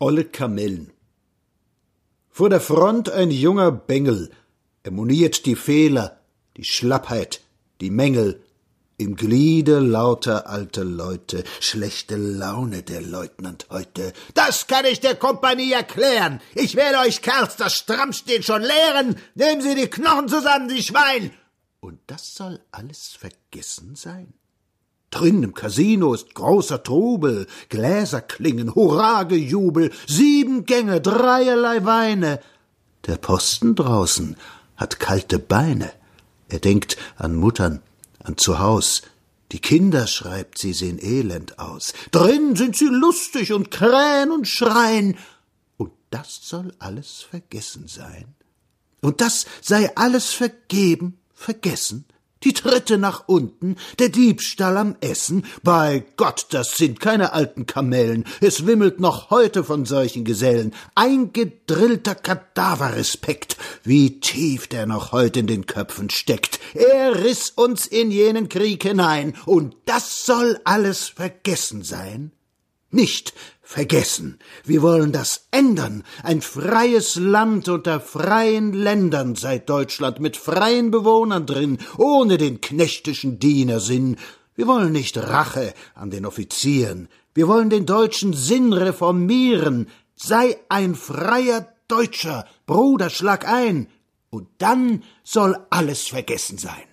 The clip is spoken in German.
Olle Kamellen. Vor der Front ein junger Bengel, er moniert die Fehler, die Schlappheit, die Mängel, im Gliede lauter alte Leute, schlechte Laune der Leutnant heute. Das kann ich der Kompanie erklären. Ich werde euch Kerls das Strammstehen schon lehren. Nehmen Sie die Knochen zusammen, Sie Schwein. Und das soll alles vergessen sein? Drin im Casino ist großer Trubel, Gläser klingen, Hurragejubel, sieben Gänge, dreierlei Weine. Der Posten draußen hat kalte Beine. Er denkt an Muttern, an Zuhaus. Die Kinder, schreibt sie, sehen elend aus. Drin sind sie lustig und krähen und schreien. Und das soll alles vergessen sein. Und das sei alles vergeben, vergessen. Die Tritte nach unten, der Diebstahl am Essen. Bei Gott, das sind keine alten Kamellen. Es wimmelt noch heute von solchen Gesellen. Eingedrillter Kadaverrespekt. Wie tief der noch heute in den Köpfen steckt. Er riss uns in jenen Krieg hinein. Und das soll alles vergessen sein? Nicht vergessen. Wir wollen das ändern. Ein freies Land unter freien Ländern sei Deutschland mit freien Bewohnern drin, ohne den knechtischen Dienersinn. Wir wollen nicht Rache an den Offizieren. Wir wollen den deutschen Sinn reformieren. Sei ein freier Deutscher, Bruder, schlag ein. Und dann soll alles vergessen sein.